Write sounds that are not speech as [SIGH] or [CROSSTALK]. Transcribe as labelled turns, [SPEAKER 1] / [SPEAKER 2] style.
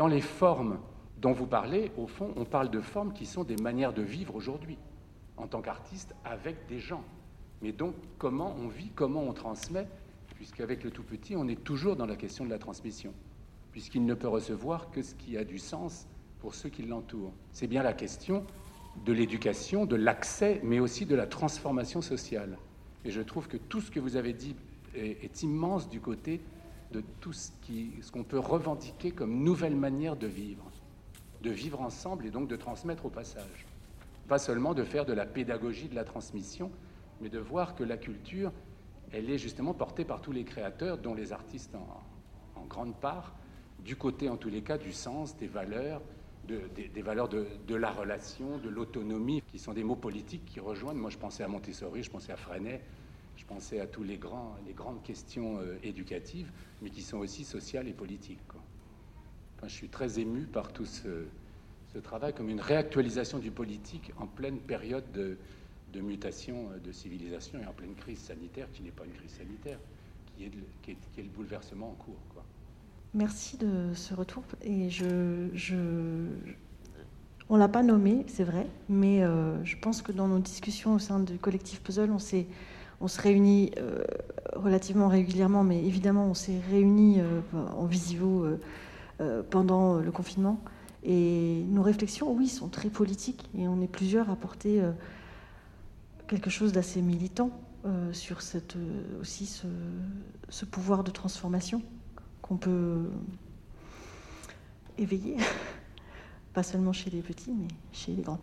[SPEAKER 1] Dans les formes dont vous parlez, au fond, on parle de formes qui sont des manières de vivre aujourd'hui, en tant qu'artiste, avec des gens. Mais donc, comment on vit, comment on transmet, puisqu'avec le tout petit, on est toujours dans la question de la transmission, puisqu'il ne peut recevoir que ce qui a du sens pour ceux qui l'entourent. C'est bien la question de l'éducation, de l'accès, mais aussi de la transformation sociale. Et je trouve que tout ce que vous avez dit est, immense du côté de tout ce qu'on peut revendiquer comme nouvelle manière de vivre, de vivre ensemble et donc de transmettre au passage. Pas seulement de faire de la pédagogie de la transmission, mais de voir que la culture, elle est justement portée par tous les créateurs, dont les artistes en, grande part, du côté en tous les cas du sens, des valeurs, des, valeurs de, la relation, de l'autonomie, qui sont des mots politiques qui rejoignent. Moi, je pensais à Montessori, je pensais à Freinet, je pensais à tous les, grands, les grandes questions euh, éducatives, mais qui sont aussi sociales et politiques. je suis très ému par tout ce, travail comme une réactualisation du politique en pleine période de, mutation euh, de civilisation et en pleine crise sanitaire, qui n'est pas une crise sanitaire, qui est, le bouleversement en cours.
[SPEAKER 2] Merci de ce retour. Et je on l'a pas nommé, c'est vrai, mais euh, je pense que dans nos discussions au sein du collectif Puzzle, on s'est on se réunit euh, relativement régulièrement, mais évidemment, on s'est réunis euh, en visio pendant le confinement. Et nos réflexions, oui, sont très politiques, et on est plusieurs à porter quelque chose d'assez militant sur aussi ce pouvoir de transformation qu'on peut éveiller, [LAUGHS] pas seulement chez les petits, mais chez les grands.